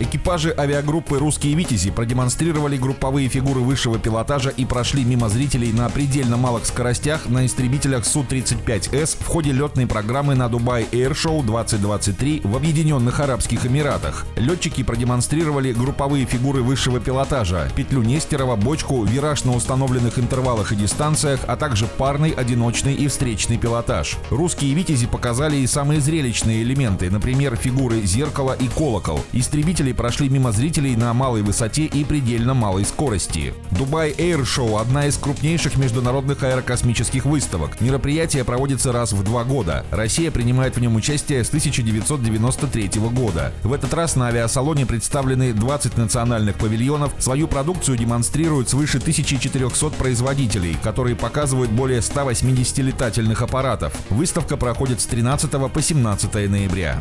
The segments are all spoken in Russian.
Экипажи авиагруппы «Русские Витязи» продемонстрировали групповые фигуры высшего пилотажа и прошли мимо зрителей на предельно малых скоростях на истребителях Су-35С в ходе летной программы на Дубай Air Show 2023 в Объединенных Арабских Эмиратах. Летчики продемонстрировали групповые фигуры высшего пилотажа, петлю Нестерова, бочку, вираж на установленных интервалах и дистанциях, а также парный, одиночный и встречный пилотаж. «Русские Витязи» показали и самые зрелищные элементы, например, фигуры зеркала и колокол. Истребители автомобили прошли мимо зрителей на малой высоте и предельно малой скорости. Дубай Air Show – одна из крупнейших международных аэрокосмических выставок. Мероприятие проводится раз в два года. Россия принимает в нем участие с 1993 года. В этот раз на авиасалоне представлены 20 национальных павильонов. Свою продукцию демонстрируют свыше 1400 производителей, которые показывают более 180 летательных аппаратов. Выставка проходит с 13 по 17 ноября.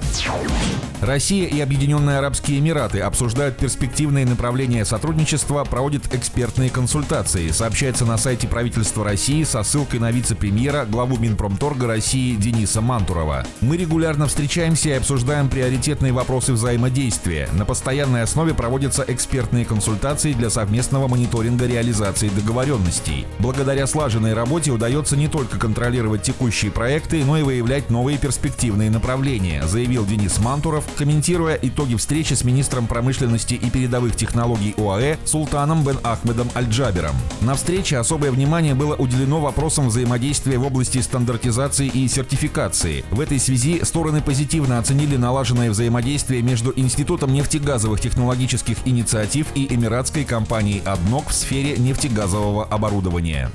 Россия и Объединенные Арабские Эмираты Эмираты обсуждают перспективные направления сотрудничества, проводят экспертные консультации, сообщается на сайте правительства России со ссылкой на вице-премьера, главу Минпромторга России Дениса Мантурова. Мы регулярно встречаемся и обсуждаем приоритетные вопросы взаимодействия. На постоянной основе проводятся экспертные консультации для совместного мониторинга реализации договоренностей. Благодаря слаженной работе удается не только контролировать текущие проекты, но и выявлять новые перспективные направления, заявил Денис Мантуров, комментируя итоги встречи с министром министром промышленности и передовых технологий ОАЭ Султаном бен Ахмедом Аль-Джабером. На встрече особое внимание было уделено вопросам взаимодействия в области стандартизации и сертификации. В этой связи стороны позитивно оценили налаженное взаимодействие между Институтом нефтегазовых технологических инициатив и эмиратской компанией «Аднок» в сфере нефтегазового оборудования.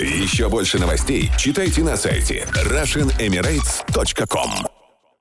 Еще больше новостей читайте на сайте RussianEmirates.com